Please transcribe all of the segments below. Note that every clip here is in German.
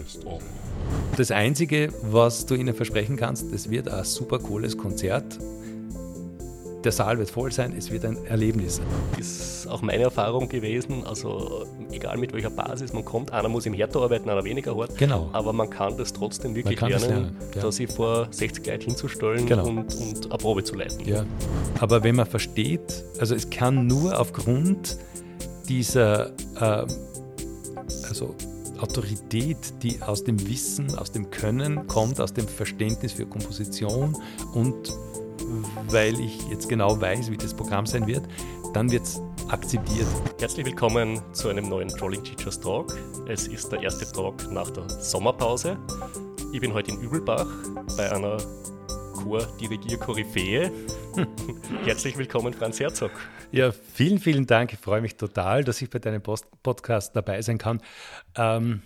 Best of. Das Einzige, was du ihnen versprechen kannst, es wird ein super cooles Konzert. Der Saal wird voll sein, es wird ein Erlebnis. Ist auch meine Erfahrung gewesen. Also, egal mit welcher Basis man kommt, einer muss im härter arbeiten, einer weniger hart. Genau. Aber man kann das trotzdem wirklich kann das lernen, lernen, ja. da sich vor 60 Leuten hinzustellen Genau. und, und eine Probe zu leiten. Ja. Aber wenn man versteht, also es kann nur aufgrund dieser äh, also Autorität, die aus dem Wissen, aus dem Können kommt, aus dem Verständnis für Komposition und weil ich jetzt genau weiß, wie das Programm sein wird, dann wird es akzeptiert. Herzlich willkommen zu einem neuen Trolling Teachers Talk. Es ist der erste Talk nach der Sommerpause. Ich bin heute in Übelbach bei einer Chor-Dirigier-Koryphäe. Herzlich willkommen, Franz Herzog. Ja, vielen, vielen Dank. Ich freue mich total, dass ich bei deinem Post Podcast dabei sein kann. Ähm,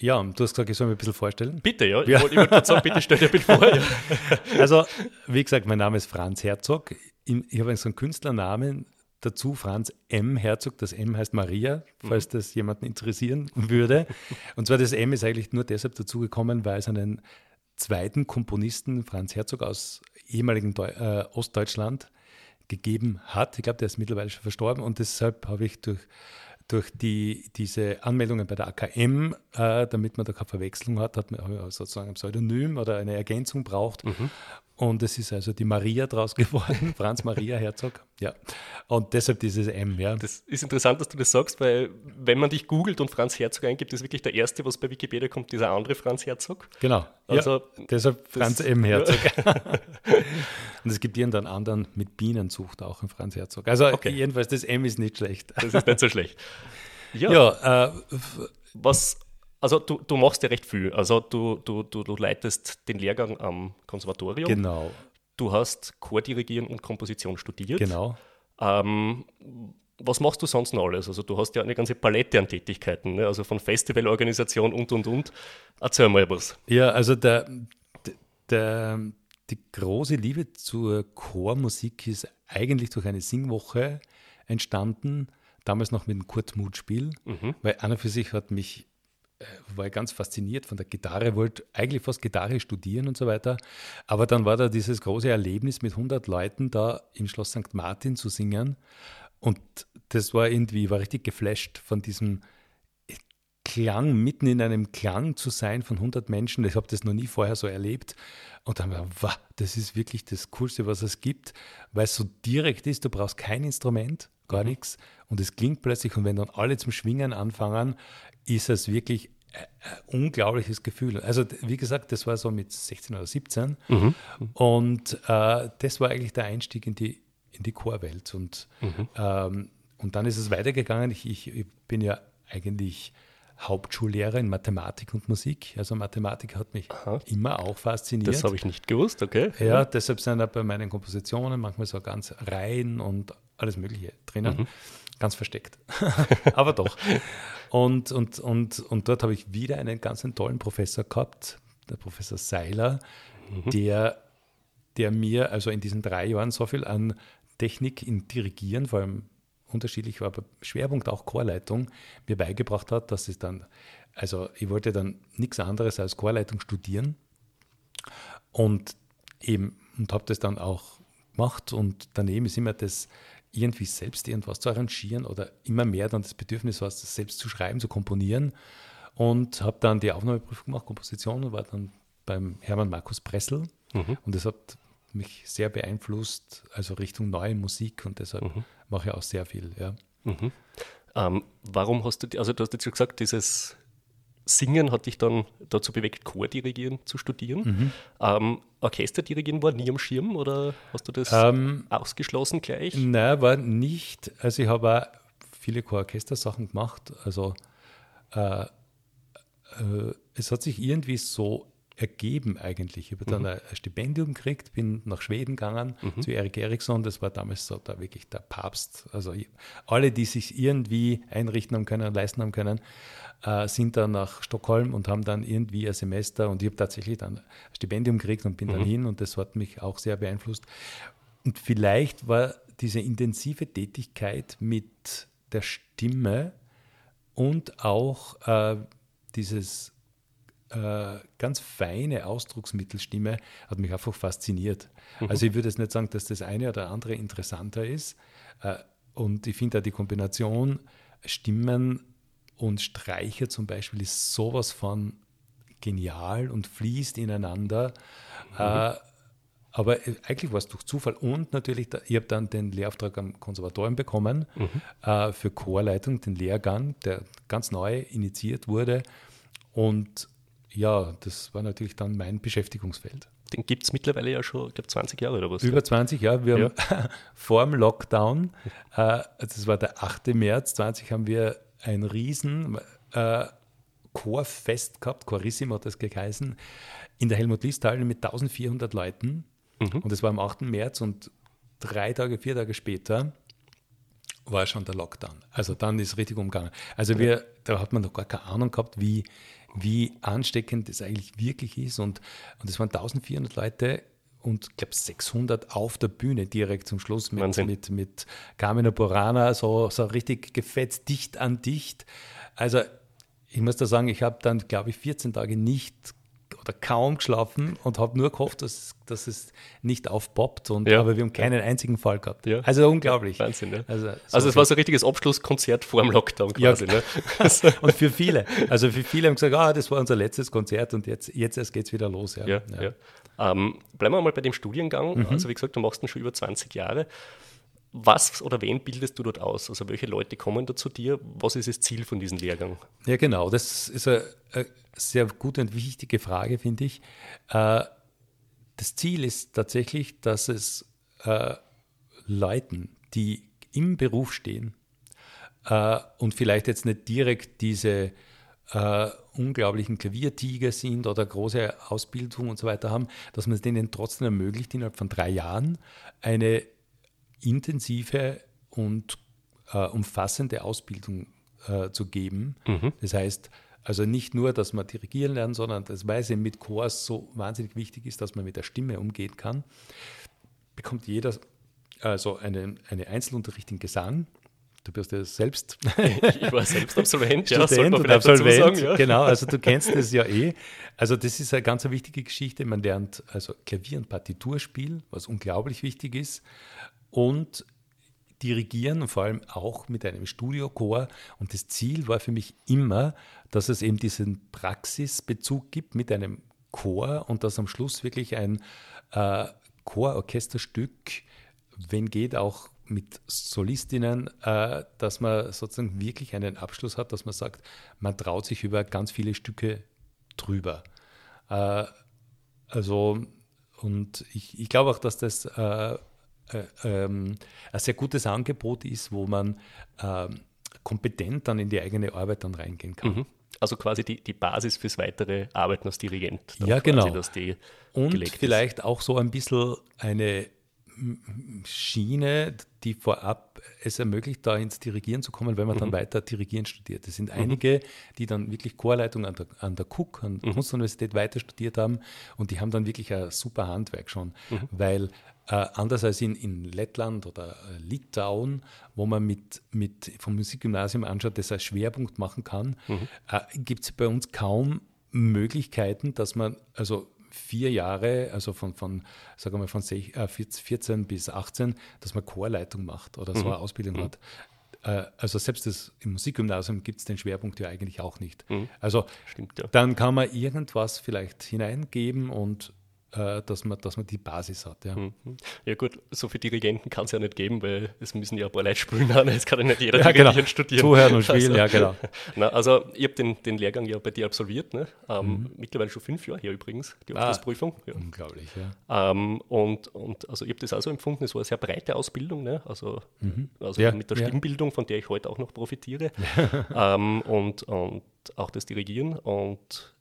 ja, du hast gesagt, ich soll mich ein bisschen vorstellen. Bitte, ja. Ich Ja. wollte ich wollte gerade sagen, bitte stell dir bitte vor. Ja. Also, wie gesagt, mein Name ist Franz Herzog. Ich habe so einen Künstlernamen dazu, Franz M. Herzog. Das M heißt Maria, falls das jemanden interessieren würde. Und zwar das M ist eigentlich nur deshalb dazugekommen, weil es einen zweiten Komponisten, Franz Herzog aus ehemaligen Deu äh, Ostdeutschland, gegeben hat. Ich glaube, der ist mittlerweile schon verstorben und deshalb habe ich durch, durch die, diese Anmeldungen bei der AKM, äh, damit man da keine Verwechslung hat, hat man sozusagen ein Pseudonym oder eine Ergänzung braucht. Und es ist also die Maria draus geworden, Franz Maria Herzog. Ja. Und deshalb dieses M, ja. Das ist interessant, dass du das sagst, weil wenn man dich googelt und Franz Herzog eingibt, ist wirklich der erste, was bei Wikipedia kommt, dieser andere Franz Herzog. Genau. Also, ja, deshalb Franz M. Herzog. Und es gibt irgendeinen anderen mit Bienenzucht auch einen Franz Herzog. Also Okay. jedenfalls, das M ist nicht schlecht. Das ist nicht so schlecht. Ja, Ja, äh, was, also du, du machst ja recht viel. Also du, du, du, du leitest den Lehrgang am Konservatorium. genau, Du hast Chordirigieren und Komposition studiert. genau. Ähm, was machst du sonst noch alles? Also du hast ja eine ganze Palette an Tätigkeiten, ne? also von Festivalorganisation und, und, und. Erzähl mal was. Ja, also der, der, die große Liebe zur Chormusik ist eigentlich durch eine Singwoche entstanden, damals noch mit dem Kurt Muth-Spiel, weil einer für sich hat mich, war ich ganz fasziniert von der Gitarre, wollte eigentlich fast Gitarre studieren und so weiter, aber dann war da dieses große Erlebnis mit 100 Leuten da im Schloss St. Martin zu singen und das war irgendwie, war richtig geflasht von diesem Klang, mitten in einem Klang zu sein von 100 Menschen. Ich habe das noch nie vorher so erlebt. Und dann war, wow, das ist wirklich das Coolste, was es gibt, weil es so direkt ist. Du brauchst kein Instrument, gar nichts. Und es klingt plötzlich. Und wenn dann alle zum Schwingen anfangen, ist es wirklich ein unglaubliches Gefühl. Also, wie gesagt, das war so mit 16 oder 17. Und äh, das war eigentlich der Einstieg in die, in die Chorwelt. Und, ähm, und dann ist es weitergegangen. Ich, ich, ich bin ja eigentlich Hauptschullehrer in Mathematik und Musik. Also Mathematik hat mich immer auch fasziniert. Das habe ich nicht gewusst, okay? Ja, deshalb sind auch bei meinen Kompositionen manchmal so ganz Reihen und alles Mögliche drinnen. Ganz versteckt. Aber doch. Und, und, und, und dort habe ich wieder einen ganz tollen Professor gehabt, der Professor Seiler, der, der mir also in diesen drei Jahren so viel an Technik im Dirigieren, vor allem unterschiedlich war, aber Schwerpunkt auch Chorleitung, mir beigebracht hat, dass es dann, also ich wollte dann nichts anderes als Chorleitung studieren und eben und habe das dann auch gemacht und daneben ist immer das irgendwie selbst irgendwas zu arrangieren oder immer mehr dann das Bedürfnis was das selbst zu schreiben, zu komponieren. Und habe dann die Aufnahmeprüfung gemacht, Komposition und war dann beim Hermann Markus Pressel. Und das hat mich sehr beeinflusst, also Richtung neue Musik. Und deshalb mache ich auch sehr viel, ja. Ähm, warum hast du, also du hast jetzt schon gesagt, dieses Singen hat dich dann dazu bewegt, Chordirigieren zu studieren. Mhm. Ähm, Orchesterdirigieren war nie am Schirm oder hast du das Ähm, ausgeschlossen gleich? Nein, war nicht. Also ich habe auch viele Chororchester-Sachen gemacht. Also äh, äh, es hat sich irgendwie so ergeben eigentlich. Ich habe dann ein Stipendium gekriegt, bin nach Schweden gegangen zu Erik Eriksson. Das war damals so da wirklich der Papst. Also alle, die sich irgendwie einrichten haben können, leisten haben können, äh, sind dann nach Stockholm und haben dann irgendwie ein Semester und ich habe tatsächlich dann ein Stipendium gekriegt und bin dann hin und das hat mich auch sehr beeinflusst. Und vielleicht war diese intensive Tätigkeit mit der Stimme und auch äh, dieses äh, ganz feine Ausdrucksmittelstimme hat mich einfach fasziniert. Mhm. Also ich würde jetzt nicht sagen, dass das eine oder andere interessanter ist. Äh, und ich finde da die Kombination Stimmen und Streicher zum Beispiel ist sowas von genial und fließt ineinander. Mhm. Äh, aber eigentlich war es durch Zufall und natürlich, ich habe dann den Lehrauftrag am Konservatorium bekommen mhm. äh, für Chorleitung, den Lehrgang, der ganz neu initiiert wurde. Und ja, das war natürlich dann mein Beschäftigungsfeld. Den gibt es mittlerweile ja schon, ich glaube, 20 Jahre oder was? Über 20 Jahre. Wir ja. haben vor dem Lockdown, äh, das war der 8. März 20, haben wir ein riesen äh, Chorfest gehabt, Chorissimo hat das geheißen, in der Helmut-Liest-Halle mit 1400 Leuten. Mhm. Und das war am 8. März und drei Tage, vier Tage später war schon der Lockdown. Also dann ist es richtig umgegangen. Also wir, da hat man noch gar keine Ahnung gehabt, wie, wie ansteckend das eigentlich wirklich ist. Und, und es waren 1400 Leute und ich glaube 600 auf der Bühne direkt zum Schluss mit, mit, mit Carmina Burana, so, so richtig gefetzt, dicht an dicht. Also ich muss da sagen, ich habe dann, glaube ich, 14 Tage nicht oder kaum geschlafen und habe nur gehofft, dass, dass es nicht aufpoppt. Und, ja. Aber wir haben keinen einzigen Fall gehabt. Ja. Also unglaublich. Wahnsinn, ja. Also, so also es war so ein richtiges Abschlusskonzert vor dem Lockdown quasi. Ne? und für viele. Also für viele haben gesagt, ah, das war unser letztes Konzert und jetzt, jetzt erst geht es wieder los. Ja. Ähm, bleiben wir mal bei dem Studiengang. Mhm. Also wie gesagt, du machst ihn schon über 20 Jahre. Was oder wen bildest du dort aus? Also welche Leute kommen da zu dir? Was ist das Ziel von diesem Lehrgang? Ja, genau. Das ist eine, eine sehr gute und wichtige Frage, finde ich. Äh, das Ziel ist tatsächlich, dass es äh, Leuten, die im Beruf stehen äh, und vielleicht jetzt nicht direkt diese unglaublichen Klaviertiger sind oder große Ausbildung und so weiter haben, dass man es denen trotzdem ermöglicht, innerhalb von drei Jahren eine intensive und äh, umfassende Ausbildung äh, zu geben. Mhm. Das heißt, also nicht nur, dass man dirigieren lernt, sondern das, weil es mit Chors so wahnsinnig wichtig ist, dass man mit der Stimme umgehen kann, bekommt jeder also eine, eine Einzelunterricht in Gesang. Du bist ja selbst. ich war selbst Absolvent, ja, Student und Absolvent. Sagen, ja. Genau, also du kennst das ja eh. Also das ist eine ganz wichtige Geschichte. Man lernt also Klavier- und Partiturspiel, was unglaublich wichtig ist und dirigieren und vor allem auch mit einem Studiochor. Und das Ziel war für mich immer, dass es eben diesen Praxisbezug gibt mit einem Chor und dass am Schluss wirklich ein äh, Chororchesterstück, wenn geht, auch mit Solistinnen, äh, dass man sozusagen wirklich einen Abschluss hat, dass man sagt, man traut sich über ganz viele Stücke drüber. Äh, also, und ich, ich glaube auch, dass das äh, ein sehr gutes Angebot ist, wo man ähm, kompetent dann in die eigene Arbeit dann reingehen kann. Mhm. Also quasi die, die Basis fürs weitere Arbeiten als Dirigent. Ja, genau. Und vielleicht auch so ein bisschen eine Schiene, die vorab es ermöglicht, da ins Dirigieren zu kommen, wenn man mhm. dann weiter Dirigieren studiert. Es sind mhm. einige, die dann wirklich Chorleitung an der, an der KUK, an der mhm. Kunstuniversität weiter studiert haben und die haben dann wirklich ein super Handwerk schon, mhm. weil äh, anders als in, in Lettland oder äh, Litauen, wo man mit, mit vom Musikgymnasium anschaut, das als Schwerpunkt machen kann, mhm. äh, gibt es bei uns kaum Möglichkeiten, dass man also vier Jahre, also von, von sagen wir von 14 äh, bis 18, dass man Chorleitung macht oder so mhm. eine Ausbildung mhm. hat. Äh, also selbst das, im Musikgymnasium gibt es den Schwerpunkt ja eigentlich auch nicht. Mhm. Also Stimmt, ja. dann kann man irgendwas vielleicht hineingeben und äh, dass, man, dass man die Basis hat. Ja, mhm. ja gut, so viele Dirigenten kann es ja nicht geben, weil es müssen ja ein paar Leute spielen. Es kann ja nicht jeder ja, genau. studieren. Zuhören und spielen, also, ja genau. Na, also ich habe den, den Lehrgang ja bei dir absolviert, ne? Ähm, mhm. mittlerweile schon fünf Jahre her übrigens, die ah, Abschlussprüfung. Ah, ja. Unglaublich, ja. Ähm, und, und also ich habe das auch so empfunden, es war eine sehr breite Ausbildung, ne? also, mhm. also ja, mit der Stimmbildung, von der ich heute auch noch profitiere ähm, und, und auch das Dirigieren und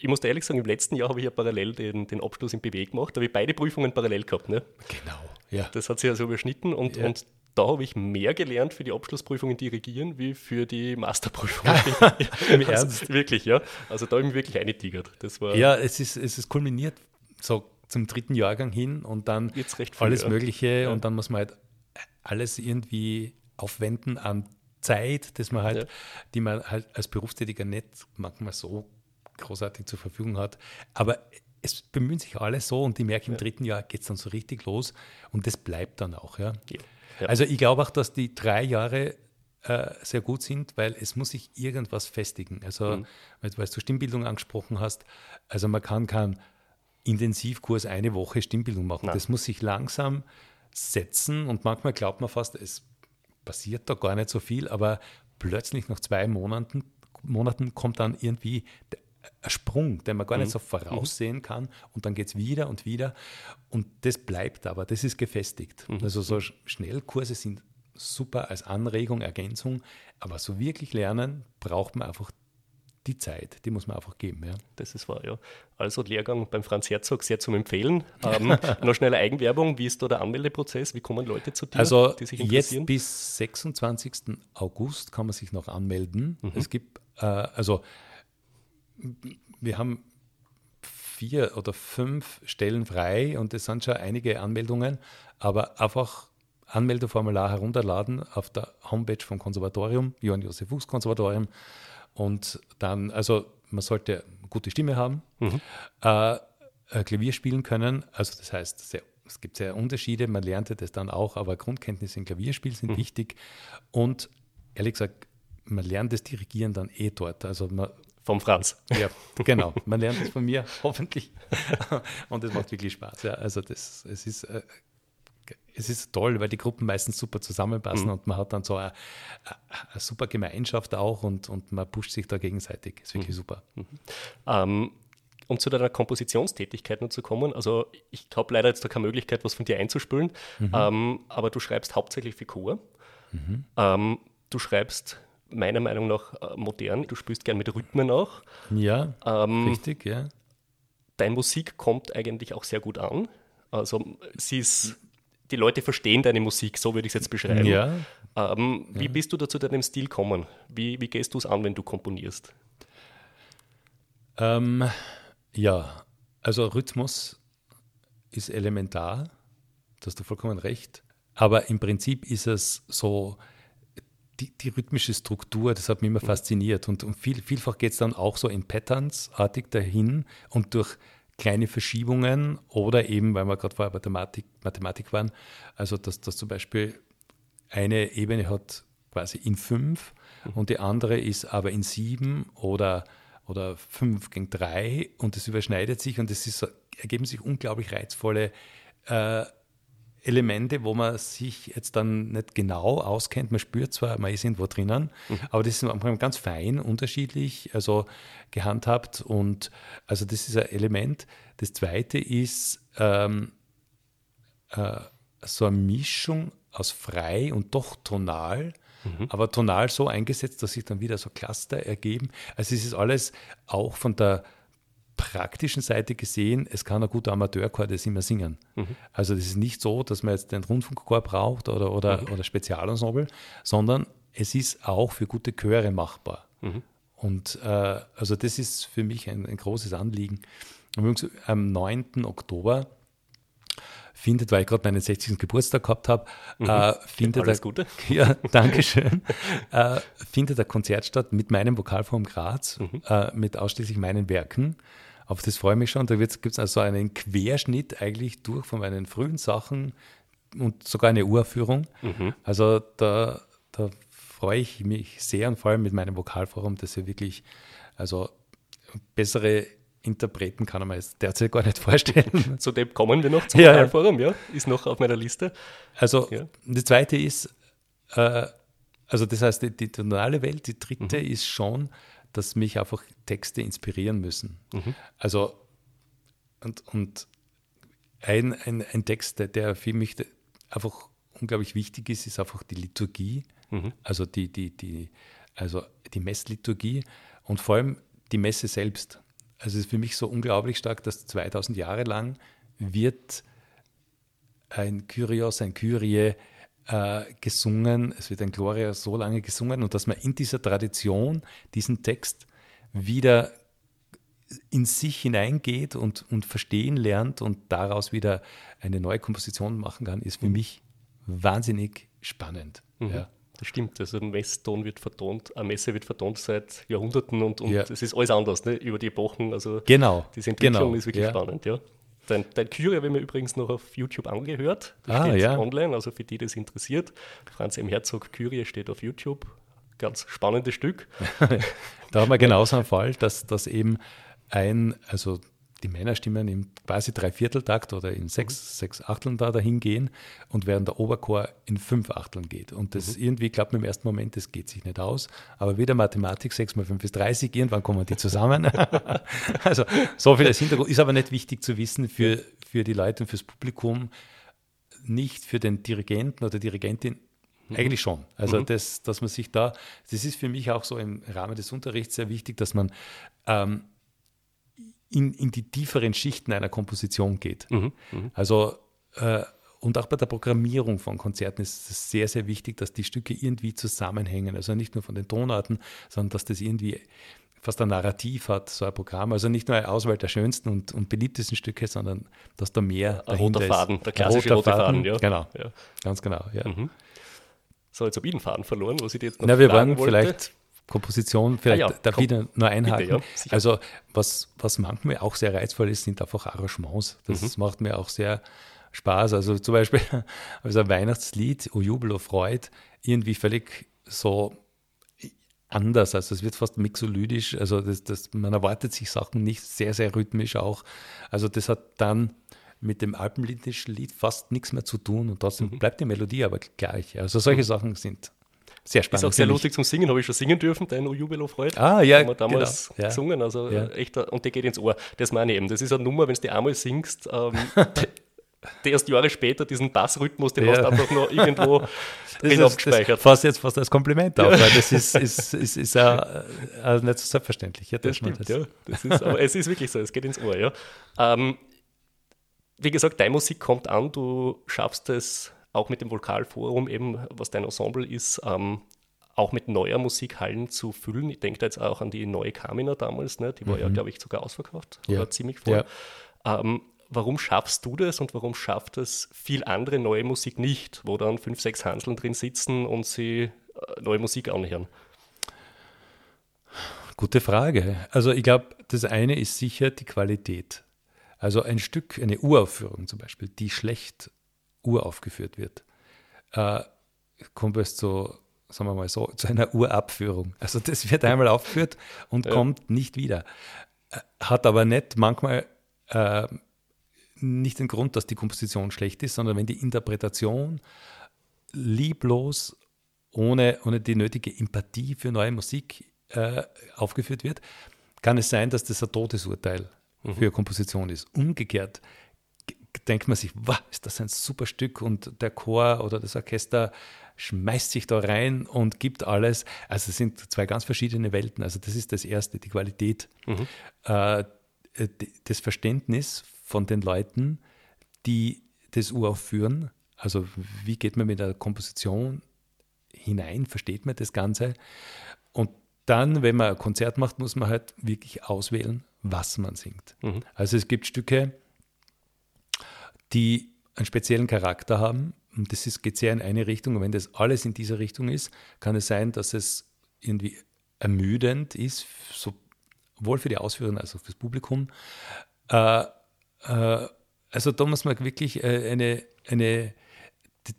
ich muss ehrlich sagen, im letzten Jahr habe ich ja parallel den, den Abschluss im BW gemacht, da habe ich beide Prüfungen parallel gehabt. Ne? Genau, ja. Das hat sich also überschnitten und, ja. und da habe ich mehr gelernt für die Abschlussprüfung in Dirigieren wie für die Masterprüfung. Im also, Ernst? Wirklich, ja. Also da habe ich mich wirklich eingetigert. Das war ja, es ist, es ist kulminiert so zum dritten Jahrgang hin und dann viel, alles Mögliche ja. und dann muss man halt alles irgendwie aufwenden an Zeit, dass man halt, ja. die man halt als Berufstätiger nicht manchmal so großartig zur Verfügung hat. Aber es bemühen sich alle so und ich merke, im ja. dritten Jahr geht es dann so richtig los und das bleibt dann auch. Ja. ja. Also ich glaube auch, dass die drei Jahre äh, sehr gut sind, weil es muss sich irgendwas festigen. Also, mhm. weil, weil du Stimmbildung angesprochen hast, also man kann keinen Intensivkurs eine Woche Stimmbildung machen. Nein. Das muss sich langsam setzen und manchmal glaubt man fast, es passiert da gar nicht so viel, aber plötzlich nach zwei Monaten, Monaten kommt dann irgendwie ein Sprung, den man gar nicht mhm. so voraussehen kann und dann geht es wieder und wieder und das bleibt aber, das ist gefestigt. Mhm. Also so Schnellkurse sind super als Anregung, Ergänzung, aber so wirklich lernen braucht man einfach die Zeit, die muss man einfach geben. Ja. Das ist wahr, ja. Also Lehrgang beim Franz Herzog sehr zum Empfehlen. Ähm, noch schnelle Eigenwerbung, wie ist da der Anmeldeprozess? Wie kommen Leute zu dir, also die sich interessieren? Jetzt bis 26. August kann man sich noch anmelden. Mhm. Es gibt, äh, also wir haben vier oder fünf Stellen frei und es sind schon einige Anmeldungen, aber einfach Anmeldeformular herunterladen auf der Homepage vom Konservatorium, Johann Josef Fuchs Konservatorium und dann, also man sollte eine gute Stimme haben, mhm. äh, Klavier spielen können, also das heißt, sehr, es gibt sehr Unterschiede, man lernte das dann auch, aber Grundkenntnisse im Klavierspiel sind mhm. wichtig und ehrlich gesagt, man lernt das Dirigieren dann eh dort. Also man, vom Franz. Ja, genau. Man lernt es von mir, hoffentlich. Und es macht wirklich Spaß. Ja, also das, es ist äh, es ist toll, weil die Gruppen meistens super zusammenpassen mhm. und man hat dann so eine, eine, super Gemeinschaft auch und, und man pusht sich da gegenseitig. Ist wirklich mhm. super. Mhm. Ähm, um zu deiner Kompositionstätigkeit noch zu kommen, also ich habe leider jetzt da keine Möglichkeit, was von dir einzuspülen, mhm. ähm, aber du schreibst hauptsächlich für Chor. Mhm. Ähm, du schreibst meiner Meinung nach äh, modern, du spielst gern mit Rhythmen auch. Ja, ähm, richtig, ja. Deine Musik kommt eigentlich auch sehr gut an. Also sie ist die Leute verstehen deine Musik, so würde ich es jetzt beschreiben. Ja. Ähm, wie ja. bist du da zu deinem Stil gekommen? Wie, wie gehst du es an, wenn du komponierst? Ähm, ja, also Rhythmus ist elementar, da hast du vollkommen recht. Aber im Prinzip ist es so, die, die rhythmische Struktur, das hat mich immer mhm. fasziniert. Und, und viel, vielfach geht es dann auch so in Patterns-artig dahin und durch kleine Verschiebungen oder eben, weil wir gerade vorher bei Mathematik, Mathematik waren, also dass das zum Beispiel eine Ebene hat quasi in fünf mhm. und die andere ist aber in sieben oder, oder fünf gegen drei und das überschneidet sich und es ist, ergeben sich unglaublich reizvolle äh, Elemente, wo man sich jetzt dann nicht genau auskennt. Man spürt zwar, man ist irgendwo drinnen, mhm. aber das ist ganz fein unterschiedlich, also gehandhabt. Und also das ist ein Element. Das zweite ist ähm, äh, so eine Mischung aus frei und doch tonal. Mhm. Aber tonal so eingesetzt, dass sich dann wieder so Cluster ergeben. Also es ist alles auch von der praktischen Seite gesehen, es kann ein guter Amateurchor das immer singen. Mhm. Also das ist nicht so, dass man jetzt den Rundfunkchor braucht oder, oder, mhm. oder Spezialensemble, sondern es ist auch für gute Chöre machbar. Mhm. Und äh, also das ist für mich ein, ein großes Anliegen. Und am 9. Oktober findet, weil ich gerade meinen 60. Geburtstag gehabt habe, mhm. äh, findet Alles Gute. Ja, Dankeschön. äh, findet ein Konzert statt mit meinem Vokalforum Graz, mhm. äh, mit ausschließlich meinen Werken. Auf das freue ich mich schon. Da gibt es also einen Querschnitt eigentlich durch von meinen frühen Sachen und sogar eine Uraufführung. Mhm. Also da, da freue ich mich sehr und vor allem mit meinem Vokalforum, dass wir wirklich also bessere Interpreten kann man jetzt derzeit gar nicht vorstellen. Zu dem kommen wir noch zum ja, Vokalforum, ja, ist noch auf meiner Liste. Also ja. das zweite ist, äh, also das heißt, die, die tonale Welt, die dritte mhm. ist schon dass mich einfach Texte inspirieren müssen. Mhm. Also, und, und ein, ein, ein Text, der, der für mich einfach unglaublich wichtig ist, ist einfach die Liturgie, mhm. also die, die, die, also die Messliturgie und vor allem die Messe selbst. Also es ist für mich so unglaublich stark, dass 2000 Jahre lang wird ein Kyrios, ein Kyrie äh, gesungen, es wird ein Gloria so lange gesungen und dass man in dieser Tradition diesen Text wieder in sich hineingeht und, und verstehen lernt und daraus wieder eine neue Komposition machen kann, ist für mhm. mich wahnsinnig spannend. Mhm. Ja. Das stimmt, also ein Messton wird vertont, eine Messe wird vertont seit Jahrhunderten und, und Ja. es ist alles anders, ne? über die Epochen. Also Genau, diese Entwicklung genau, ist wirklich ja. spannend, ja. Dein, dein Kyrie habe ich mir übrigens noch auf YouTube angehört. Das Ah, steht ja. online, also für die das interessiert. Franz M. Herzog Kyrie steht auf YouTube. Ganz spannendes Stück. Da haben wir genauso einen Fall, dass, dass eben ein, also die Männerstimmen im quasi Dreivierteltakt oder in sechs, sechs Achteln da dahin gehen und während der Oberchor in fünf Achteln geht. Und das irgendwie klappt im ersten Moment, das geht sich nicht aus. Aber wieder Mathematik, 6 mal 5 ist 30, irgendwann kommen die zusammen. also so viel als Hintergrund. Ist aber nicht wichtig zu wissen für, für die Leute und fürs Publikum, nicht für den Dirigenten oder Dirigentin, eigentlich schon. Also, das, dass man sich da, das ist für mich auch so im Rahmen des Unterrichts sehr wichtig, dass man ähm, in, in die tieferen Schichten einer Komposition geht. Also, äh, und auch bei der Programmierung von Konzerten ist es sehr, sehr wichtig, dass die Stücke irgendwie zusammenhängen. Also nicht nur von den Tonarten, sondern dass das irgendwie fast ein Narrativ hat, so ein Programm. Also nicht nur eine Auswahl der schönsten und, und beliebtesten Stücke, sondern dass da mehr Ein roter dahinter Faden, ist. der klassische rote Faden, ja. Genau, Ja. ganz genau. Ja. So, jetzt habe ich den Faden verloren, was ich dir jetzt noch Na, wir waren wollte. vielleicht Komposition, vielleicht Ah ja, darf komm. ich da nur einhaken. Bitte, ja, also was, was manchmal auch sehr reizvoll ist, sind einfach Arrangements. Das Mhm. macht mir auch sehr Spaß. Also zum Beispiel also ein Weihnachtslied, O Jubel, O Freud, irgendwie völlig so anders. Also es wird fast mixolydisch. Also das, das, man erwartet sich Sachen nicht sehr, sehr rhythmisch auch. Also das hat dann mit dem alpenliedischen Lied fast nichts mehr zu tun und trotzdem Mhm. bleibt die Melodie aber gleich. Also solche Sachen sind sehr spannend. Ist auch sehr lustig zum Singen, habe ich schon singen dürfen, dein O Jubilo freut. Ah, ja, Haben wir damals genau, ja. gesungen, also Ja. äh, echt, äh, und die geht ins Ohr. Das meine ich eben. Das ist eine Nummer, wenn du die einmal singst, ähm, die erst Jahre später diesen Bassrhythmus, den Ja. hast du einfach noch irgendwo Das drin ist das abgespeichert. fast jetzt fast als Kompliment auf, weil das ist, ist, ist, ist ja äh, nicht so selbstverständlich. Ja, Das man stimmt, ja. Das ist, aber es ist wirklich so, es geht ins Ohr, ja. Ähm, wie gesagt, deine Musik kommt an, du schaffst es auch mit dem Vokalforum, eben was dein Ensemble ist, ähm, auch mit neuer Musik Hallen zu füllen. Ich denke da jetzt auch an die neue Kamina damals, ne? die war ja, glaube ich, sogar ausverkauft Mhm. Ja. oder ziemlich voll. Ähm, warum schaffst du das und warum schafft es viel andere neue Musik nicht, wo dann fünf, sechs Hanseln drin sitzen und sie äh, neue Musik anhören? Gute Frage. Also ich glaube, das eine ist sicher die Qualität. Also ein Stück, eine Uraufführung zum Beispiel, die schlecht uraufgeführt wird, äh, kommt es zu, sagen wir mal so, zu einer Urabführung. Also das wird einmal aufgeführt und kommt nicht wieder. Äh, Hat aber nicht manchmal äh, nicht den Grund, dass die Komposition schlecht ist, sondern wenn die Interpretation lieblos, ohne, ohne die nötige Empathie für neue Musik äh, aufgeführt wird, kann es sein, dass das ein Todesurteil für eine Komposition ist. Umgekehrt denkt man sich, wow, ist das ein super Stück und der Chor oder das Orchester schmeißt sich da rein und gibt alles. Also es sind zwei ganz verschiedene Welten. Also das ist das Erste, die Qualität, äh, d- das Verständnis von den Leuten, die das uraufführen. Also wie geht man mit der Komposition hinein, versteht man das Ganze. Und dann, wenn man ein Konzert macht, muss man halt wirklich auswählen, was man singt. Also es gibt Stücke, die einen speziellen Charakter haben. Und das ist, geht sehr in eine Richtung. Und wenn das alles in dieser Richtung ist, kann es sein, dass es irgendwie ermüdend ist, sowohl für die Ausführung als auch fürs Publikum. Äh, äh, also da muss man wirklich äh, eine, eine,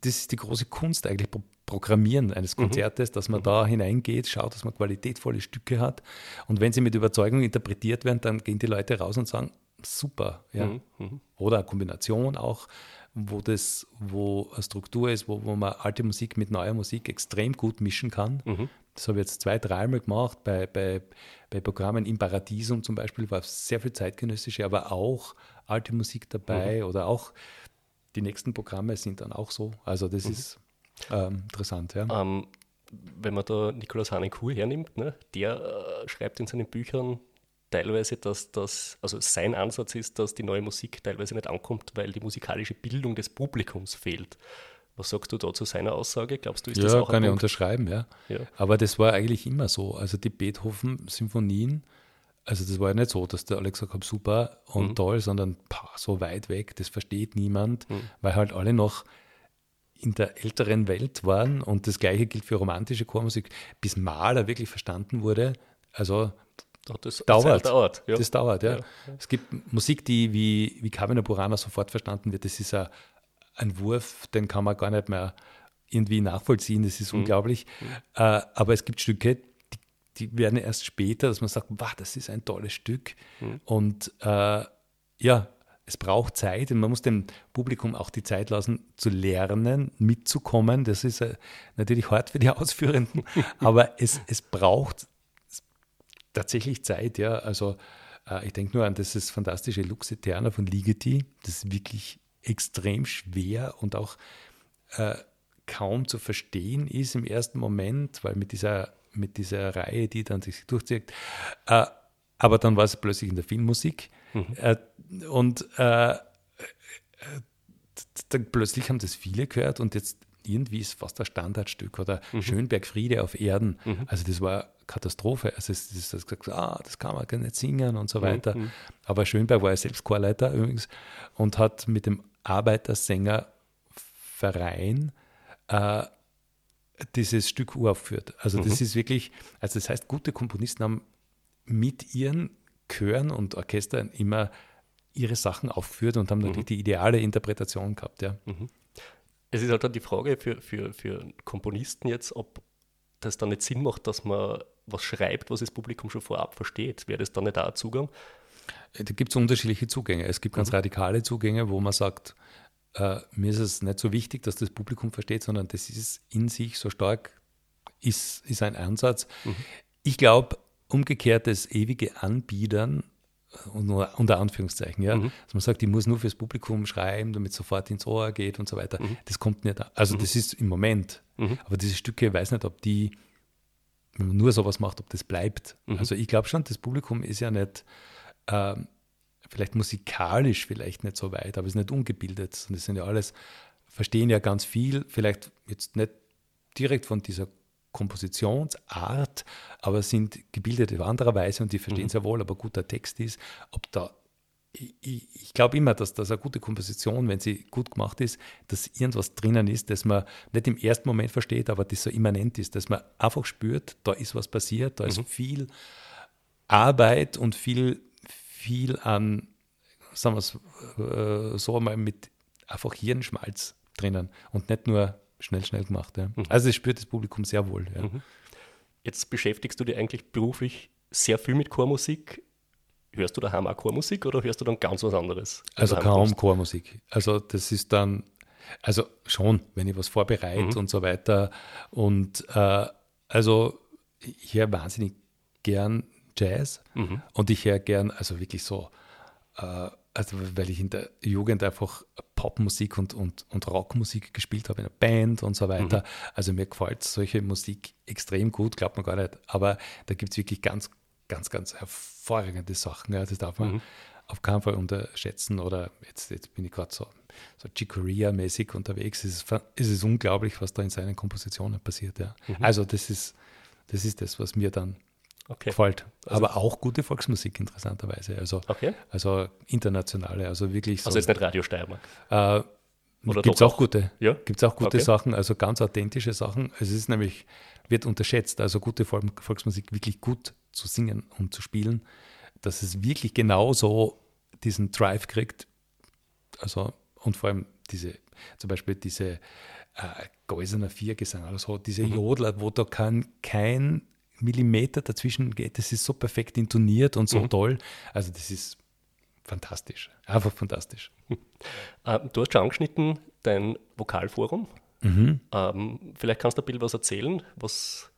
das ist die große Kunst eigentlich, Pro Programmieren eines Konzertes, dass man da hineingeht, schaut, dass man qualitätvolle Stücke hat. Und wenn sie mit Überzeugung interpretiert werden, dann gehen die Leute raus und sagen, super. Ja. Oder eine Kombination auch, wo das, wo eine Struktur ist, wo, wo man alte Musik mit neuer Musik extrem gut mischen kann. Das habe ich jetzt zwei, dreimal gemacht bei, bei, bei Programmen im Paradiesum zum Beispiel, war sehr viel zeitgenössische, aber auch alte Musik dabei oder auch die nächsten Programme sind dann auch so. Also das ist ähm, interessant, ja. Ähm, wenn man da Nikolaus Hanen-Kuh hernimmt, ne, der äh, schreibt in seinen Büchern teilweise, dass das, also sein Ansatz ist, dass die neue Musik teilweise nicht ankommt, weil die musikalische Bildung des Publikums fehlt. Was sagst du da zu seiner Aussage? Glaubst du, ist das Ja, auch kann ein ich unterschreiben, ja. Ja. Aber das war eigentlich immer so. Also die Beethoven-Symphonien, also das war ja nicht so, dass der Alex gesagt hat, super und Mhm. toll, sondern pah, so weit weg, das versteht niemand, weil halt alle noch in der älteren Welt waren und das gleiche gilt für romantische Chormusik, bis Maler wirklich verstanden wurde. Also das dauert. dauert ja. Das dauert, ja. ja. Es gibt Musik, die wie, wie Carmina Burana sofort verstanden wird. Das ist ein, ein Wurf, den kann man gar nicht mehr irgendwie nachvollziehen. Das ist mhm. unglaublich. Mhm. Äh, aber es gibt Stücke, die, die, werden erst später, dass man sagt, wow, das ist ein tolles Stück. Mhm. Und äh, ja, es braucht Zeit und man muss dem Publikum auch die Zeit lassen, zu lernen, mitzukommen. Das ist äh, natürlich hart für die Ausführenden, aber es, es braucht tatsächlich Zeit, ja. Also äh, ich denke nur an das fantastische Lux Eterna von Ligeti, das wirklich extrem schwer und auch äh, kaum zu verstehen ist im ersten Moment, weil mit dieser, mit dieser Reihe, die dann sich durchzieht, äh, aber dann war es plötzlich in der Filmmusik mhm. äh, und äh, äh, dann plötzlich haben das viele gehört und jetzt irgendwie ist fast ein Standardstück oder mhm. Schönberg Friede auf Erden. Mhm. Also das war Katastrophe. Also es ist das gesagt, ah, das kann man gar nicht singen und so mhm, weiter. Mhm. Aber Schönberg war ja selbst Chorleiter übrigens und hat mit dem Arbeitersängerverein äh, dieses Stück uraufführt. Also das mhm. ist wirklich, also das heißt, gute Komponisten haben mit ihren Chören und Orchestern immer ihre Sachen aufgeführt und haben mhm. natürlich die ideale Interpretation gehabt. Ja. Es ist halt dann die Frage für, für, für Komponisten jetzt, ob das dann nicht Sinn macht, dass man was schreibt, was das Publikum schon vorab versteht. Wäre das dann nicht auch ein Zugang? Da gibt es unterschiedliche Zugänge. Es gibt ganz mhm. radikale Zugänge, wo man sagt, äh, mir ist es nicht so wichtig, dass das Publikum versteht, sondern das ist in sich so stark, ist, ist ein Ansatz. Mhm. Ich glaube, umgekehrt das ewige Anbiedern, äh, unter Anführungszeichen, ja, mhm. dass man sagt, ich muss nur fürs Publikum schreiben, damit es sofort ins Ohr geht und so weiter, mhm. das kommt nicht. Also mhm. das ist im Moment, mhm. aber diese Stücke, ich weiß nicht, ob die, wenn man nur sowas macht, ob das bleibt. Mhm. Also ich glaube schon, das Publikum ist ja nicht, ähm, vielleicht musikalisch vielleicht nicht so weit, aber es ist nicht ungebildet. Und das sind ja alles, verstehen ja ganz viel, vielleicht jetzt nicht direkt von dieser Kompositionsart, aber sind gebildet auf andere Weise und die verstehen mhm. sehr wohl, aber guter Text ist, ob da ich, ich glaube immer, dass das eine gute Komposition, wenn sie gut gemacht ist, dass irgendwas drinnen ist, das man nicht im ersten Moment versteht, aber das so immanent ist, dass man einfach spürt, da ist was passiert, da mhm. ist viel Arbeit und viel viel an, sagen wir es äh, so einmal, mit einfach Hirnschmalz drinnen und nicht nur schnell, schnell gemacht. Ja. Mhm. Also es spürt das Publikum sehr wohl. Ja. Mhm. Jetzt beschäftigst du dich eigentlich beruflich sehr viel mit Chormusik. Hörst du daheim auch Chormusik oder hörst du dann ganz was anderes? Also kaum? Chormusik. Also das ist dann, also schon, wenn ich was vorbereite mhm. und so weiter. Und äh, also ich höre wahnsinnig gern Jazz mhm. und ich höre gern, also wirklich so, äh, also weil ich in der Jugend einfach Popmusik und, und, und Rockmusik gespielt habe in einer Band und so weiter. Mhm. Also mir gefällt solche Musik extrem gut, glaubt man gar nicht. Aber da gibt es wirklich ganz, ganz, ganz hervorragende Sachen. Ja. Das darf man mhm. auf keinen Fall unterschätzen. Oder jetzt, jetzt bin ich gerade so, so Chicoria-mäßig unterwegs. Es ist, es ist unglaublich, was da in seinen Kompositionen passiert. Ja. Mhm. Also das ist, das ist das, was mir dann okay. gefällt. Also Aber auch gute Volksmusik, interessanterweise. Also, okay. also internationale, also wirklich so. Also jetzt nicht Radio Steiermark. Äh, Gibt es auch, gute, ja? gibt's auch gute okay. Sachen, also ganz authentische Sachen. Es ist nämlich, wird unterschätzt, also gute Volksmusik wirklich gut zu singen und zu spielen, dass es wirklich genauso diesen Drive kriegt. Also, und vor allem diese, zum Beispiel diese äh, Geusener Viergesang, also diese mhm. Jodler, wo da kann kein Millimeter dazwischen geht. Das ist so perfekt intoniert und so mhm. toll. Also das ist fantastisch. Einfach fantastisch. Äh, du hast schon angeschnitten dein Vokalforum. Mhm. Ähm, vielleicht kannst du ein bisschen was erzählen. Was,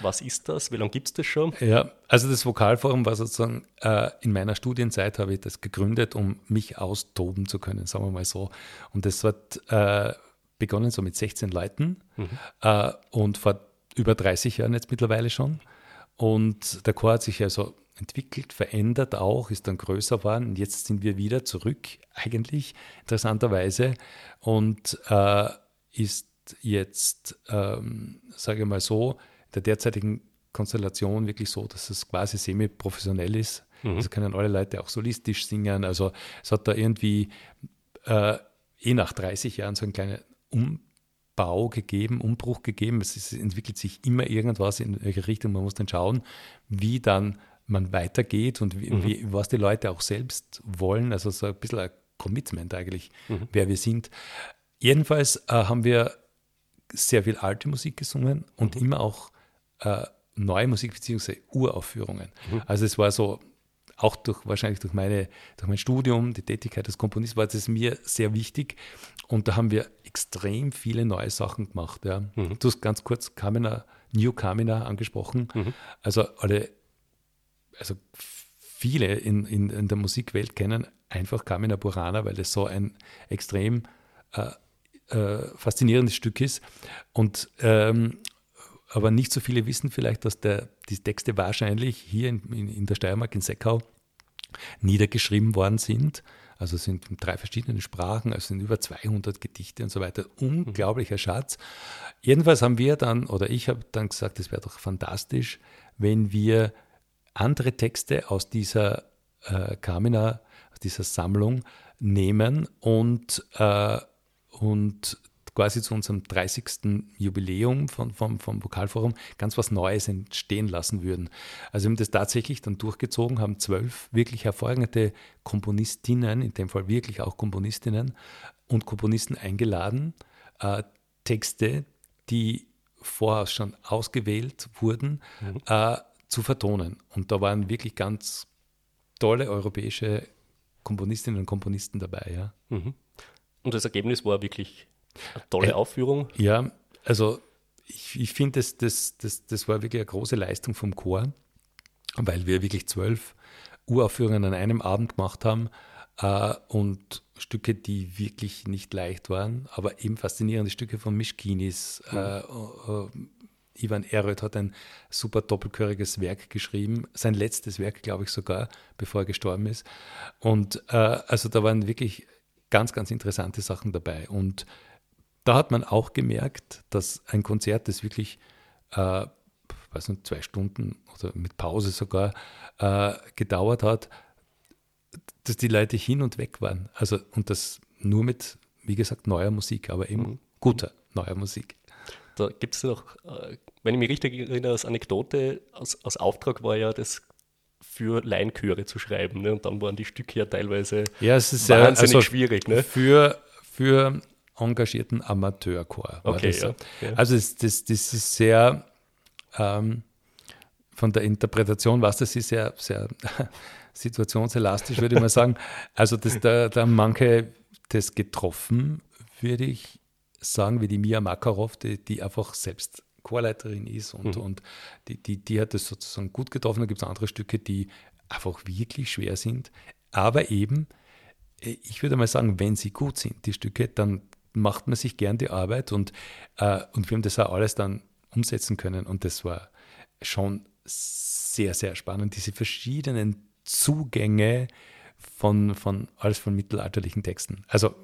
was ist das? Wie lange gibt es das schon? Ja, also das Vokalforum war sozusagen, äh, in meiner Studienzeit habe ich das gegründet, um mich austoben zu können, sagen wir mal so. Und das hat äh, begonnen so mit 16 Leuten. Mhm. Äh, und vor über 30 Jahren jetzt mittlerweile schon. Und der Chor hat sich also entwickelt, verändert auch, ist dann größer geworden. Und jetzt sind wir wieder zurück, eigentlich interessanterweise, und äh, ist jetzt, ähm, sage ich mal so, der derzeitigen Konstellation wirklich so, dass es quasi semi-professionell ist. Mhm. Also können alle Leute auch solistisch singen. Also es hat da irgendwie äh, eh nach 30 Jahren so einen kleinen um Umbau gegeben, Umbruch gegeben. Es ist, entwickelt sich immer irgendwas in welche Richtung. Man muss dann schauen, wie dann man weitergeht und wie, mhm. wie, was die Leute auch selbst wollen. Also so ein bisschen ein Commitment eigentlich, mhm. wer wir sind. Jedenfalls äh, haben wir sehr viel alte Musik gesungen und mhm. immer auch äh, neue Musik bzw. Uraufführungen. Mhm. Also es war so, auch durch wahrscheinlich durch, meine, durch mein Studium, die Tätigkeit als Komponist, war das mir sehr wichtig. Und da haben wir extrem viele neue Sachen gemacht. Ja. Mhm. Du hast ganz kurz Kamina, New Kamina angesprochen. Mhm. Also alle, also viele in, in, in, der Musikwelt kennen einfach Kamina Burana, weil das so ein extrem äh, äh, faszinierendes Stück ist. Und ähm, aber nicht so viele wissen vielleicht, dass der, die Texte wahrscheinlich hier in, in, in der Steiermark, in Seckau, niedergeschrieben worden sind. Also sind in drei verschiedenen Sprachen, also sind über 200 Gedichte und so weiter. Unglaublicher Schatz. Jedenfalls haben wir dann, oder ich habe dann gesagt, es wäre doch fantastisch, wenn wir andere Texte aus dieser äh, Kamina, aus dieser Sammlung nehmen und, äh, und quasi zu unserem 30. Jubiläum von, vom, vom Vokalforum ganz was Neues entstehen lassen würden. Also wir haben das tatsächlich dann durchgezogen, haben zwölf wirklich hervorragende Komponistinnen, in dem Fall wirklich auch Komponistinnen und Komponisten eingeladen, äh, Texte, die vorher schon ausgewählt wurden, mhm. äh, zu vertonen. Und da waren wirklich ganz tolle europäische Komponistinnen und Komponisten dabei. Ja. Mhm. Und das Ergebnis war wirklich eine tolle äh, Aufführung. Ja, also ich, ich finde, das, das, das, das war wirklich eine große Leistung vom Chor, weil wir wirklich zwölf Uraufführungen an einem Abend gemacht haben äh, und Stücke, die wirklich nicht leicht waren, aber eben faszinierende Stücke von Mischkinis. Mhm. Äh, äh, Ivan Eröd hat ein super doppelchöriges Werk geschrieben, sein letztes Werk, glaube ich sogar, bevor er gestorben ist. Und äh, also da waren wirklich ganz, ganz interessante Sachen dabei. Und da hat man auch gemerkt, dass ein Konzert, das wirklich, äh, weiß nicht, zwei Stunden oder mit Pause sogar äh, gedauert hat, dass die Leute hin und weg waren. Also, und das nur mit, wie gesagt, neuer Musik, aber eben mhm. guter neuer Musik. Da gibt es noch, äh, wenn ich mich richtig erinnere, als Anekdote, als, als Auftrag war ja das für Laienchöre zu schreiben. Ne? Und dann waren die Stücke ja teilweise ja, es ist wahnsinnig also schwierig. Ne? Für, für engagierten Amateurchor. Okay, ja, ja. Also das, das, das ist sehr ähm, von der Interpretation, was das ist, sehr, sehr situationselastisch, würde ich mal sagen. Also das, da, da haben manche das getroffen, würde ich sagen, wie die Mia Makarov, die, die einfach selbst Chorleiterin ist und, mhm. und die, die, die hat das sozusagen gut getroffen. Da gibt es andere Stücke, die einfach wirklich schwer sind. Aber eben, äh, ich würde mal sagen, wenn sie gut sind, die Stücke, dann macht man sich gern die Arbeit und, äh, und wir haben das auch alles dann umsetzen können und das war schon sehr, sehr spannend, diese verschiedenen Zugänge von, von alles von mittelalterlichen Texten. Also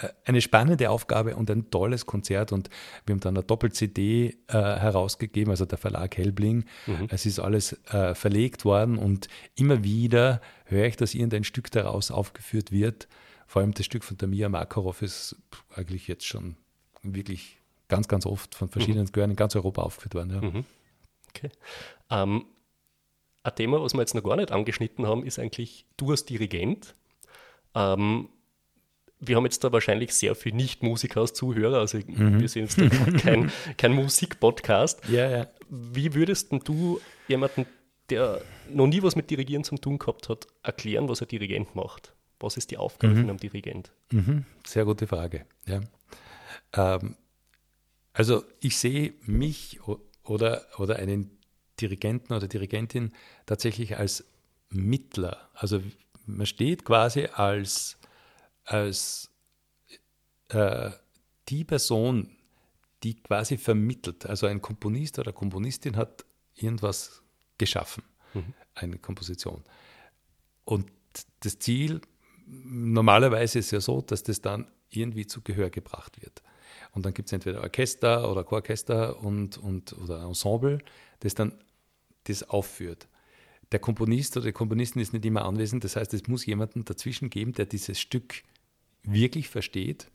äh, eine spannende Aufgabe und ein tolles Konzert und wir haben dann eine Doppel-CD äh, herausgegeben, also der Verlag Helbling. Mhm. Es ist alles äh, verlegt worden und immer wieder höre ich, dass irgendein Stück daraus aufgeführt wird vor allem das Stück von der Mia Makarov ist eigentlich jetzt schon wirklich ganz, ganz oft von verschiedenen mhm. Chören in ganz Europa aufgeführt worden. Ja. Mhm. Okay. Ähm, ein Thema, was wir jetzt noch gar nicht angeschnitten haben, ist eigentlich, du als Dirigent. Ähm, wir haben jetzt da wahrscheinlich sehr viele Nicht-Musiker als Zuhörer, also mhm. wir sind jetzt kein, kein Musik-Podcast. Ja, ja. Wie würdest du jemanden, der noch nie was mit Dirigieren zu tun gehabt hat, erklären, was ein Dirigent macht? Was ist die Aufgabe mhm. von einem Dirigent? Mhm. Sehr gute Frage. Ja. Ähm, also ich sehe mich oder, oder einen Dirigenten oder Dirigentin tatsächlich als Mittler. Also man steht quasi als, als äh, die Person, die quasi vermittelt. Also ein Komponist oder Komponistin hat irgendwas geschaffen, mhm. eine Komposition. Und das Ziel normalerweise ist es ja so, dass das dann irgendwie zu Gehör gebracht wird. Und dann gibt es entweder Orchester oder Chororchester und, und, oder Ensemble, das dann das aufführt. Der Komponist oder die Komponistin ist nicht immer anwesend, das heißt, es muss jemanden dazwischen geben, der dieses Stück wirklich versteht,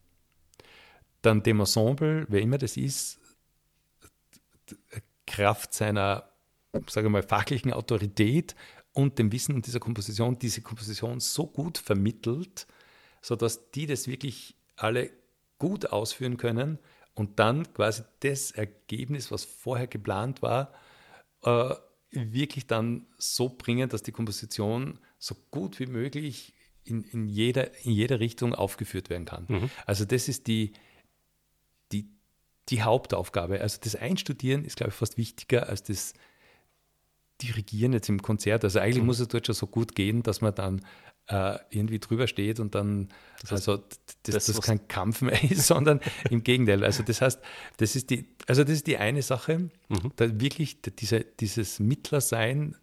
dann dem Ensemble, wer immer das ist, Kraft seiner, sage mal, fachlichen Autorität und dem Wissen dieser Komposition diese Komposition so gut vermittelt, sodass die das wirklich alle gut ausführen können und dann quasi das Ergebnis, was vorher geplant war, äh, wirklich dann so bringen, dass die Komposition so gut wie möglich in, in, jeder, in jeder Richtung aufgeführt werden kann. Mhm. Also das ist die, die, die Hauptaufgabe. Also das Einstudieren ist, glaube ich, fast wichtiger als das Dirigieren jetzt im Konzert. Also eigentlich mhm. muss es dort schon so gut gehen, dass man dann äh, irgendwie drüber steht und dann, das heißt, also das, das, das kein Kampf mehr ist, sondern im Gegenteil. Also das heißt, das ist die, also das ist die eine Sache, mhm. da wirklich diese, dieses Mittlersein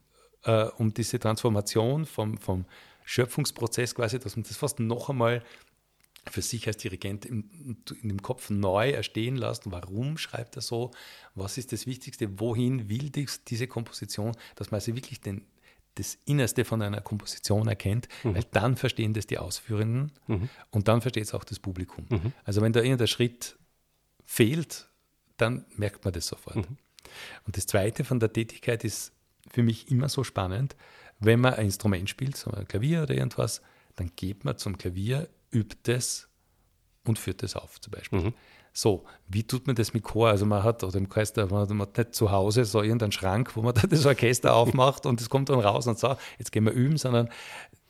äh, um diese Transformation vom, vom Schöpfungsprozess quasi, dass man das fast noch einmal für sich als Dirigent in, in, dem Kopf neu erstehen lassen. Warum schreibt er so? Was ist das Wichtigste? Wohin will die, diese Komposition? Dass man also wirklich den, das Innerste von einer Komposition erkennt, mhm. weil dann verstehen das die Ausführenden mhm. und dann versteht es auch das Publikum. Mhm. Also wenn da irgendein Schritt fehlt, dann merkt man das sofort. Mhm. Und das Zweite von der Tätigkeit ist für mich immer so spannend, wenn man ein Instrument spielt, so ein Klavier oder irgendwas, dann geht man zum Klavier, übt es und führt es auf zum Beispiel. Mhm. So, wie tut man das mit Chor? Also man hat, oder im Orchester, man hat nicht zu Hause so irgendeinen Schrank, wo man dann das Orchester aufmacht und es kommt dann raus und sagt, so, jetzt gehen wir üben, sondern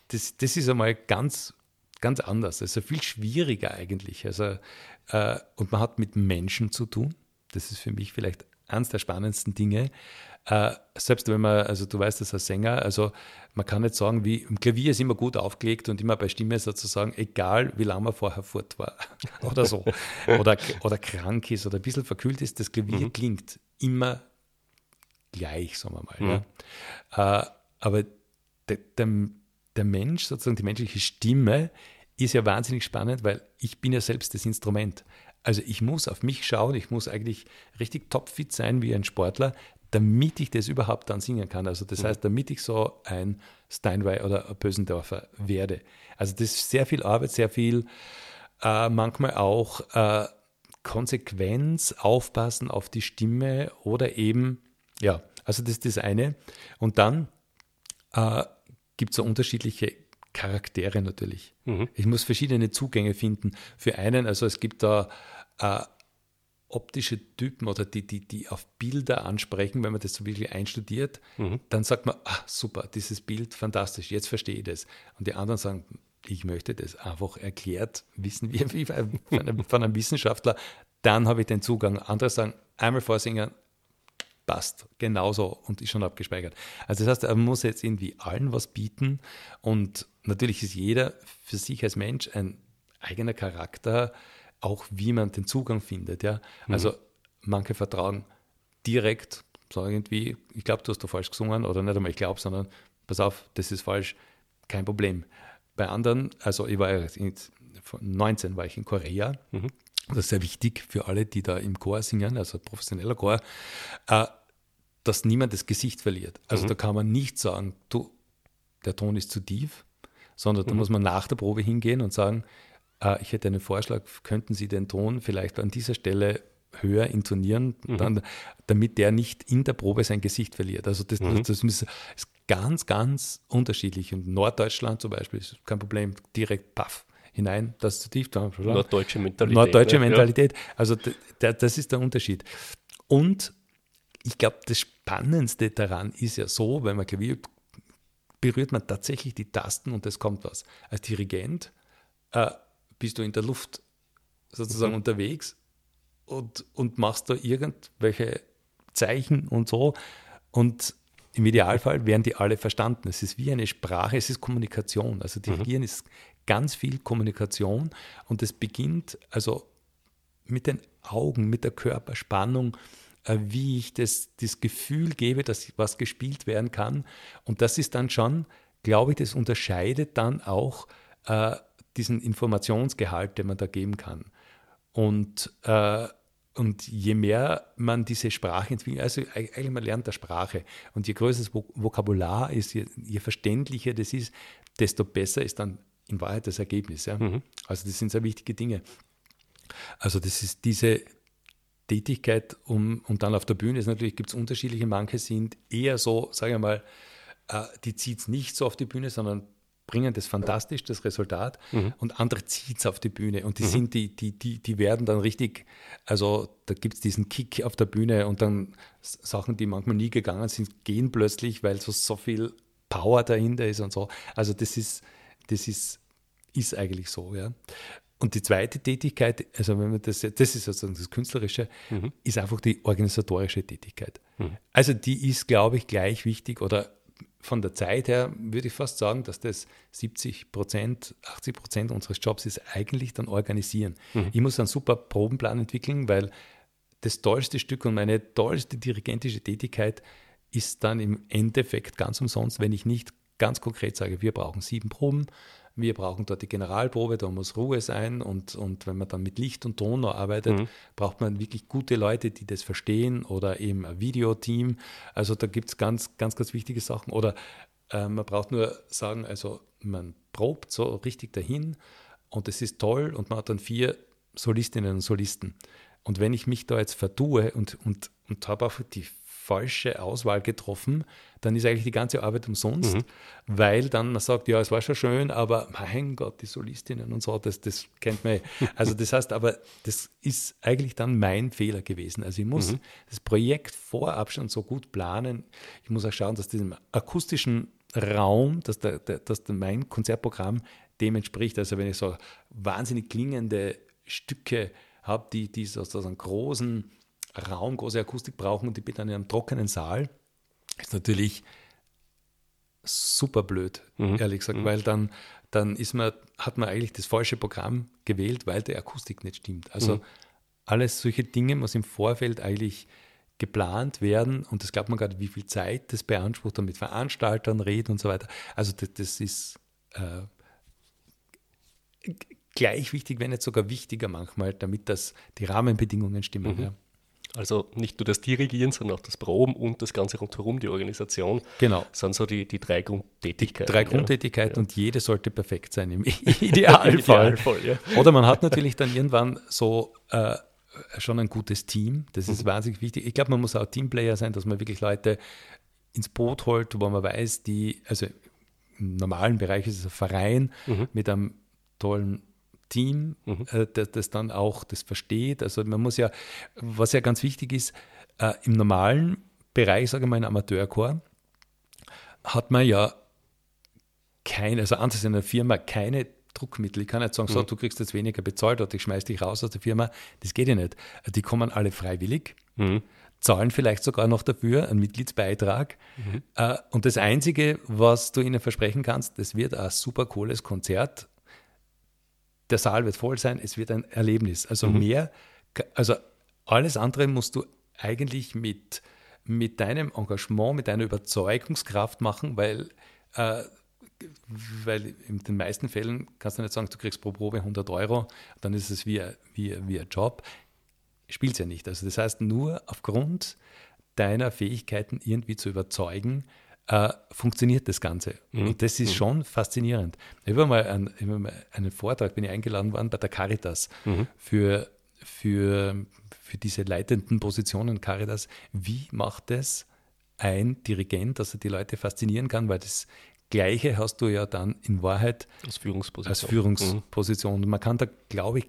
das, das ist einmal ganz, ganz anders. Also viel schwieriger eigentlich. Also, äh, und man hat mit Menschen zu tun. Das ist für mich vielleicht eines der spannendsten Dinge. Äh, selbst wenn man, also du weißt das als Sänger, also man kann nicht sagen, wie im Klavier ist immer gut aufgelegt und immer bei Stimme sozusagen, egal wie lange man vorher fort war oder so, oder, oder krank ist oder ein bisschen verkühlt ist, das Klavier mhm. klingt immer gleich, sagen wir mal. Mhm. Ja. Äh, aber der, der, der Mensch, sozusagen die menschliche Stimme, ist ja wahnsinnig spannend, weil ich bin ja selbst das Instrument. Also ich muss auf mich schauen, ich muss eigentlich richtig topfit sein wie ein Sportler, damit ich das überhaupt dann singen kann. Also das mhm. heißt, damit ich so ein Steinway oder ein Bösendorfer werde. Also das ist sehr viel Arbeit, sehr viel, äh, manchmal auch äh, Konsequenz, aufpassen auf die Stimme oder eben, ja, also das ist das eine. Und dann äh, gibt es so unterschiedliche Charaktere natürlich. Mhm. Ich muss verschiedene Zugänge finden. Für einen, also es gibt da äh, optische Typen oder die, die, die auf Bilder ansprechen, wenn man das so wirklich einstudiert, mhm. dann sagt man, ah, super, dieses Bild, fantastisch, jetzt verstehe ich das. Und die anderen sagen, ich möchte das einfach erklärt wissen, wie von, einem, von einem Wissenschaftler, dann habe ich den Zugang. Andere sagen, einmal vorsingen, passt, genauso und ist schon abgespeichert. Also das heißt, er muss jetzt irgendwie allen was bieten und natürlich ist jeder für sich als Mensch ein eigener Charakter, auch wie man den Zugang findet. Ja? Mhm. Also manche vertrauen direkt, so irgendwie, ich glaube, du hast da falsch gesungen oder nicht einmal ich glaube, sondern pass auf, das ist falsch, kein Problem. Bei anderen, also ich war ja 19 war ich in Korea. Mhm. Das ist sehr wichtig für alle, die da im Chor singen, also professioneller Chor, äh, dass niemand das Gesicht verliert. Also mhm. da kann man nicht sagen, du, der Ton ist zu tief, sondern da mhm. muss man nach der Probe hingehen und sagen, äh, ich hätte einen Vorschlag, könnten Sie den Ton vielleicht an dieser Stelle höher intonieren, mhm. dann, damit der nicht in der Probe sein Gesicht verliert. Also das, mhm. das, das, ist ganz, ganz unterschiedlich. In Norddeutschland zum Beispiel ist kein Problem, direkt paff hinein, das ist zu tief. Norddeutsche Mentalität. Norddeutsche ne? Mentalität. Also das ist der Unterschied. Und ich glaube, das Spannendste daran ist ja so, wenn man Klavier berührt man tatsächlich die Tasten und es kommt was. Als Dirigent äh, bist du in der Luft sozusagen mhm. unterwegs und, und machst da irgendwelche Zeichen und so. Und im Idealfall werden die alle verstanden. Es ist wie eine Sprache, es ist Kommunikation. Also Dirigieren mhm. ist ganz viel Kommunikation und es beginnt also mit den Augen, mit der Körperspannung, äh, wie ich das, das Gefühl gebe, dass was gespielt werden kann. Und das ist dann schon, glaube ich, das unterscheidet dann auch äh, diesen Informationsgehalt, den man da geben kann. Und, äh, und je mehr man diese Sprache entwickelt, also eigentlich man lernt der Sprache. Und je größer das Vokabular ist, je, je verständlicher das ist, desto besser ist dann in Wahrheit das Ergebnis. Ja? Mhm. Also das sind sehr wichtige Dinge. Also das ist diese Tätigkeit um, und dann auf der Bühne ist natürlich, gibt es unterschiedliche, manche sind eher so, sage ich mal, äh, die zieht es nicht so auf die Bühne, sondern bringen das fantastisch, das Resultat, mhm. und andere zieht es auf die Bühne. Und die mhm. sind, die, die, die, die werden dann richtig, also da gibt es diesen Kick auf der Bühne und dann Sachen, die manchmal nie gegangen sind, gehen plötzlich, weil so, so viel Power dahinter ist und so. Also das ist, das ist, ist eigentlich so, ja. Und die zweite Tätigkeit, also wenn man das, das ist sozusagen das Künstlerische, mhm. ist einfach die organisatorische Tätigkeit. Mhm. Also die ist, glaube ich, gleich wichtig oder von der Zeit her würde ich fast sagen, dass das 70 Prozent, 80 Prozent unseres Jobs ist eigentlich dann organisieren. Mhm. Ich muss einen super Probenplan entwickeln, weil das tollste Stück und meine tollste dirigentische Tätigkeit ist dann im Endeffekt ganz umsonst, wenn ich nicht ganz konkret sage, wir brauchen sieben Proben, wir brauchen dort die Generalprobe, da muss Ruhe sein und, und wenn man dann mit Licht und Ton noch arbeitet, mhm. braucht man wirklich gute Leute, die das verstehen oder eben ein Videoteam. Also da gibt es ganz, ganz, ganz wichtige Sachen. Oder äh, man braucht nur sagen, also man probt so richtig dahin und es ist toll und man hat dann vier Solistinnen und Solisten. Und wenn ich mich da jetzt vertue und, und, und habe auch die falsche Auswahl getroffen, dann ist eigentlich die ganze Arbeit umsonst, mhm. weil dann man sagt, ja, es war schon schön, aber mein Gott, die Solistinnen und so, das, das kennt man. Also das heißt aber, das ist eigentlich dann mein Fehler gewesen. Also ich muss mhm. das Projekt vorab schon so gut planen. Ich muss auch schauen, dass diesem akustischen Raum, dass, der, der, dass der mein Konzertprogramm dem entspricht. Also wenn ich so wahnsinnig klingende Stücke habe, die, die sozusagen großen Raum, große Akustik brauchen und ich bin dann in einem trockenen Saal, ist natürlich super blöd, mhm. ehrlich gesagt, mhm. weil dann, dann ist man, hat man eigentlich das falsche Programm gewählt, weil die Akustik nicht stimmt. Also mhm. alles solche Dinge muss im Vorfeld eigentlich geplant werden und das glaubt man gerade, wie viel Zeit das beansprucht und mit Veranstaltern reden und so weiter. Also das, das ist äh, gleich wichtig, wenn nicht sogar wichtiger manchmal, damit das die Rahmenbedingungen stimmen. Mhm. Ja. Also nicht nur das Dirigieren, sondern auch das Proben und das Ganze rundherum, die Organisation. Genau. Sind so die, die drei Grundtätigkeiten. Die drei Grundtätigkeiten ja. und jede sollte perfekt sein im Idealfall. Idealfall ja. Oder man hat natürlich dann irgendwann so äh, schon ein gutes Team. Das ist mhm. wahnsinnig wichtig. Ich glaube, man muss auch Teamplayer sein, dass man wirklich Leute ins Boot holt, wo man weiß, die, also im normalen Bereich ist es ein Verein mhm. mit einem tollen Team, mhm. äh, das, das, dann auch das versteht. Also man muss ja, was ja ganz wichtig ist, äh, im normalen Bereich, sage ich mal, im Amateurchor, hat man ja keine, also anders in einer Firma, keine Druckmittel. Ich kann nicht sagen, mhm. so, du kriegst jetzt weniger bezahlt oder ich schmeiß dich raus aus der Firma. Das geht ja nicht. Die kommen alle freiwillig. Mhm zahlen vielleicht sogar noch dafür einen Mitgliedsbeitrag. Mhm. Äh, und das Einzige, was du ihnen versprechen kannst, das wird ein super cooles Konzert der Saal wird voll sein, es wird ein Erlebnis. Also mhm. mehr, also alles andere musst du eigentlich mit, mit deinem Engagement, mit deiner Überzeugungskraft machen, weil, äh, weil in den meisten Fällen kannst du nicht sagen, du kriegst pro Probe 100 Euro, dann ist es wie, wie, wie ein Job. Spielt ja nicht. Also das heißt, nur aufgrund deiner Fähigkeiten irgendwie zu überzeugen, äh, funktioniert das Ganze. Mhm. Und das ist mhm. schon faszinierend. Ich habe mal, einen, ich mal einen Vortrag, bin ich eingeladen worden bei der Caritas mhm. für, für, für diese leitenden Positionen Caritas. Wie macht es ein Dirigent, dass er die Leute faszinieren kann? Weil das Gleiche hast du ja dann in Wahrheit als Führungsposition. Als Führungsposition. Und man kann da, glaube ich,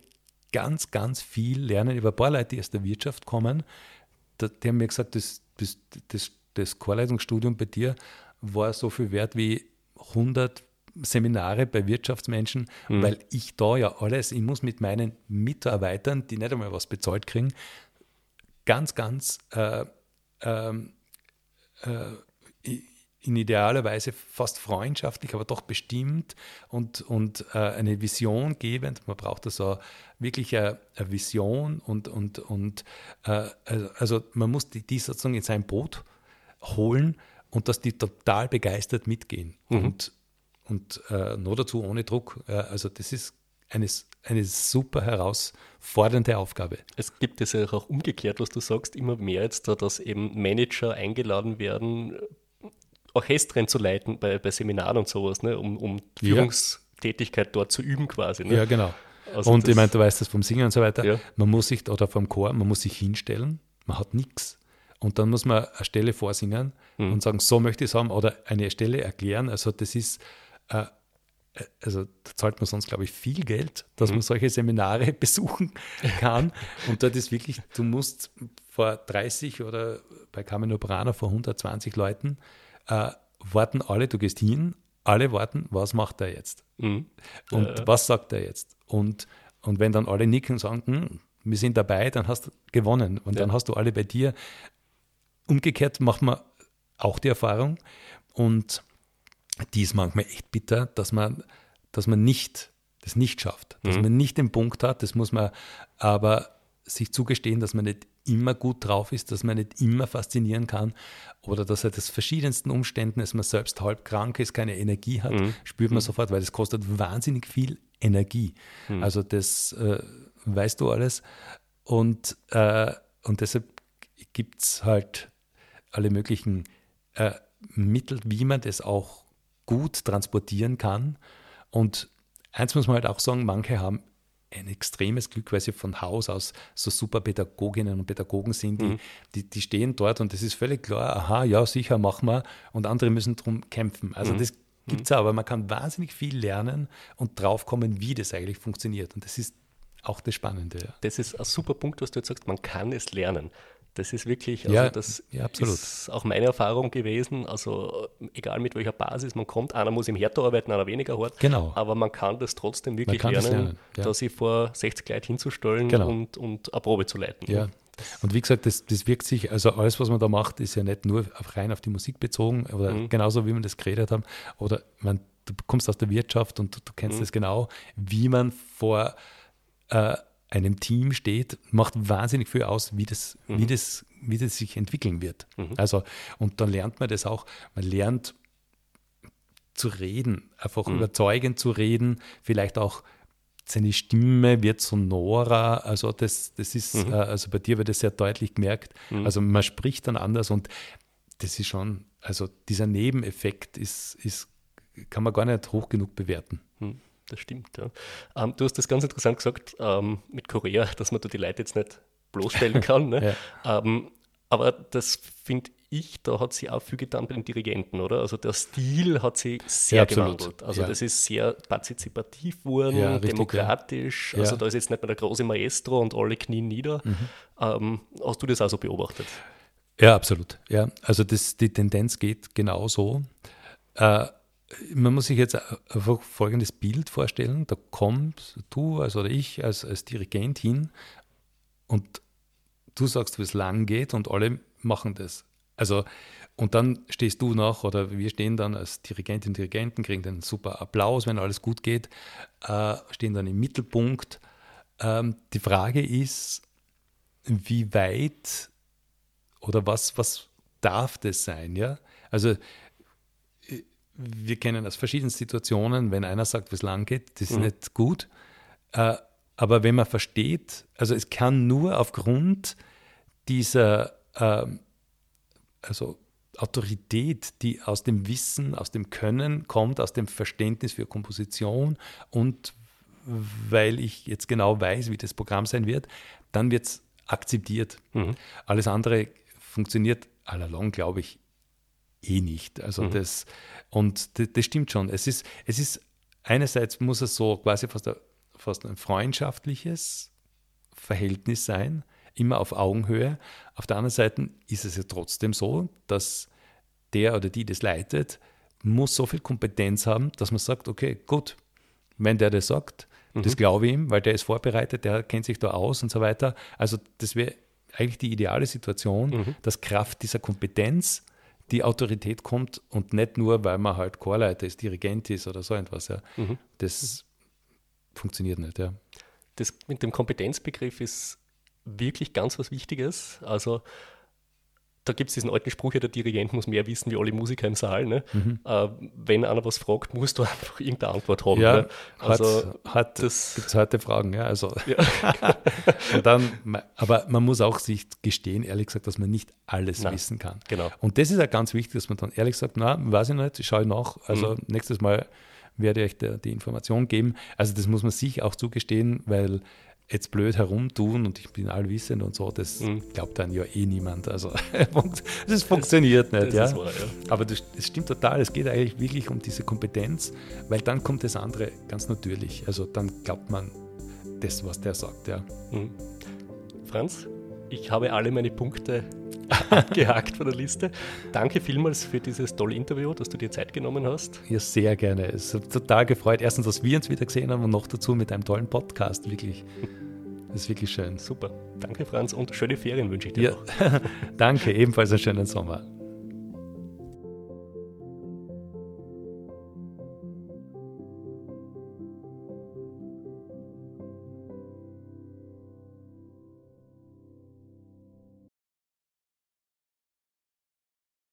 ganz, ganz viel lernen über ein paar Leute, die aus der Wirtschaft kommen. Die haben mir gesagt, das, das, das das Chorleitungsstudium bei dir war so viel wert wie 100 Seminare bei Wirtschaftsmenschen, mhm. weil ich da ja alles, ich muss mit meinen Mitarbeitern, die nicht einmal was bezahlt kriegen, ganz, ganz äh, ähm, äh, in idealer Weise fast freundschaftlich, aber doch bestimmt und, und äh, eine Vision gebend. Man braucht also wirklich eine, eine Vision und, und, und äh, also, also man muss die, die sozusagen in sein Boot holen und dass die total begeistert mitgehen. Mhm. Und, und äh, nur dazu ohne Druck. Äh, also das ist eine, eine super herausfordernde Aufgabe. Es gibt es ja auch umgekehrt, was du sagst, immer mehr jetzt da, dass eben Manager eingeladen werden, Orchestern zu leiten bei, bei Seminaren und sowas, ne, um, um Führungstätigkeit dort zu üben quasi. Ne? Ja, genau. Also und ich meine, du weißt das vom Singen und so weiter. Ja. Man muss sich, oder vom Chor, man muss sich hinstellen, man hat nichts. Und dann muss man eine Stelle vorsingen mhm. und sagen, so möchte ich es haben, oder eine Stelle erklären. Also das ist, äh, also da zahlt man sonst, glaube ich, viel Geld, dass mhm. man solche Seminare besuchen kann. und dort ist wirklich, du musst vor 30 oder bei Carmen Brana vor 120 Leuten, äh, warten alle, du gehst hin, alle warten, was macht er jetzt? Mhm. Und äh. was sagt er jetzt? Und, und wenn dann alle nicken und sagen, hm, wir sind dabei, dann hast du gewonnen. Und ja. dann hast du alle bei dir. Umgekehrt macht man auch die Erfahrung und die ist manchmal echt bitter, dass man, dass man nicht das nicht schafft, dass mhm. man nicht den Punkt hat, das muss man aber sich zugestehen, dass man nicht immer gut drauf ist, dass man nicht immer faszinieren kann oder dass er das verschiedensten Umständen, dass man selbst halb krank ist, keine Energie hat, mhm. spürt man mhm. sofort, weil das kostet wahnsinnig viel Energie. Mhm. Also das äh, weißt du alles und, äh, und deshalb gibt es halt alle möglichen äh, Mittel, wie man das auch gut transportieren kann. Und eins muss man halt auch sagen, manche haben ein extremes Glück, weil sie von Haus aus so super Pädagoginnen und Pädagogen sind, die, mhm. die, die, stehen dort und es ist völlig klar, aha, ja, sicher, machen wir und andere müssen darum kämpfen. Also mhm. das gibt es mhm. aber man kann wahnsinnig viel lernen und draufkommen, wie das eigentlich funktioniert. Und das ist auch das Spannende. Ja. Das ist ein super Punkt, was du jetzt sagst, man kann es lernen. Das ist wirklich, also ja, das ja, ist auch meine Erfahrung gewesen. Also egal mit welcher Basis man kommt, einer muss im härter arbeiten, einer weniger hart. Genau. Aber man kann das trotzdem wirklich lernen, lernen ja. da sich vor 60 Leuten hinzustellen genau. und, und eine Probe zu leiten. Ja. Und wie gesagt, das, das wirkt sich, also alles, was man da macht, ist ja nicht nur rein auf die Musik bezogen, oder mhm. genauso wie wir das geredet haben. Oder man, du kommst aus der Wirtschaft und du, du kennst mhm. das genau, wie man vor äh, einem Team steht, macht wahnsinnig viel aus, wie das, mhm. wie das, wie das sich entwickeln wird. Mhm. Also, und dann lernt man das auch, man lernt zu reden, einfach mhm. überzeugend zu reden, vielleicht auch seine Stimme wird sonorer, also das, das ist, mhm. äh, also bei dir wird das sehr deutlich gemerkt. Mhm. Also man spricht dann anders und das ist schon, also dieser Nebeneffekt ist, ist kann man gar nicht hoch genug bewerten. Das stimmt. Ja. Ähm, du hast das ganz interessant gesagt ähm, mit Korea, dass man da die Leute jetzt nicht bloßstellen kann. Ne? ja. ähm, aber das finde ich, da hat sie auch viel getan bei den Dirigenten, oder? Also der Stil hat sich sehr ja, gewandelt. Also ja. das ist sehr partizipativ geworden, ja, richtig, demokratisch. Also da ist jetzt nicht mehr der große Maestro und alle knien nieder. Mhm. Ähm, hast du das also beobachtet? Ja, absolut. Ja, also das, die Tendenz geht genau so. Äh, man muss sich jetzt einfach folgendes Bild vorstellen: Da kommt du also oder ich als, als Dirigent hin und du sagst, wie es lang geht und alle machen das. Also, und dann stehst du noch oder wir stehen dann als Dirigentin und Dirigenten, kriegen den super Applaus, wenn alles gut geht, äh, stehen dann im Mittelpunkt. Ähm, die Frage ist, wie weit oder was, was darf das sein? Ja? Also wir kennen aus verschiedenen Situationen, wenn einer sagt, wie es lang geht, das ist mhm. nicht gut. Äh, aber wenn man versteht, also es kann nur aufgrund dieser äh, also Autorität, die aus dem Wissen, aus dem Können kommt, aus dem Verständnis für Komposition und weil ich jetzt genau weiß, wie das Programm sein wird, dann wird es akzeptiert. Mhm. Alles andere funktioniert allalong, glaube ich, eh nicht. Also mhm. das, und das, das, stimmt schon. Es ist, es ist, einerseits muss es so quasi fast, fast ein freundschaftliches Verhältnis sein, immer auf Augenhöhe. Auf der anderen Seite ist es ja trotzdem so, dass der oder die das leitet, muss so viel Kompetenz haben, dass man sagt, okay, gut, wenn der das sagt, mhm. das glaube ich ihm, weil der ist vorbereitet, der kennt sich da aus und so weiter. Also das wäre eigentlich die ideale Situation, mhm. dass Kraft dieser Kompetenz die Autorität kommt und nicht nur, weil man halt Chorleiter ist, Dirigent ist oder so etwas. Ja. Mhm. Das funktioniert nicht, ja. Das mit dem Kompetenzbegriff ist wirklich ganz was Wichtiges. Also da gibt es diesen alten Spruch, ja, der Dirigent muss mehr wissen wie alle Musiker im Saal. Ne? Mhm. Äh, wenn einer was fragt, musst du einfach irgendeine Antwort haben. Ja, ne? also, hat, hat, das gibt es heute Fragen, ja. Also. Ja. dann, aber man muss auch sich gestehen, ehrlich gesagt, dass man nicht alles Nein, wissen kann. Genau. Und das ist ja ganz wichtig, dass man dann ehrlich sagt, na, weiß ich nicht, schaue ich nach. Also mhm. nächstes Mal werde euch die Information geben. Also das muss man sich auch zugestehen, weil jetzt blöd herumtun und ich bin allwissend und so, das mhm. glaubt dann ja eh niemand. Also das funktioniert das, nicht. Das ja? Wahr, ja. Aber das, das, stimmt total. Es geht eigentlich wirklich um diese Kompetenz, weil dann kommt das andere ganz natürlich. Also dann glaubt man das, was der sagt. Ja. Mhm. Franz, ich habe alle meine Punkte abgehakt von der Liste. Danke vielmals für dieses tolle Interview, dass du dir Zeit genommen hast. Ja, sehr gerne. Es hat total gefreut. Erstens, dass wir uns wieder gesehen haben und noch dazu mit einem tollen Podcast. Wirklich. Das ist wirklich schön. Super. Danke, Franz, und schöne Ferien wünsche ich dir. Ja. Danke, ebenfalls einen schönen Sommer.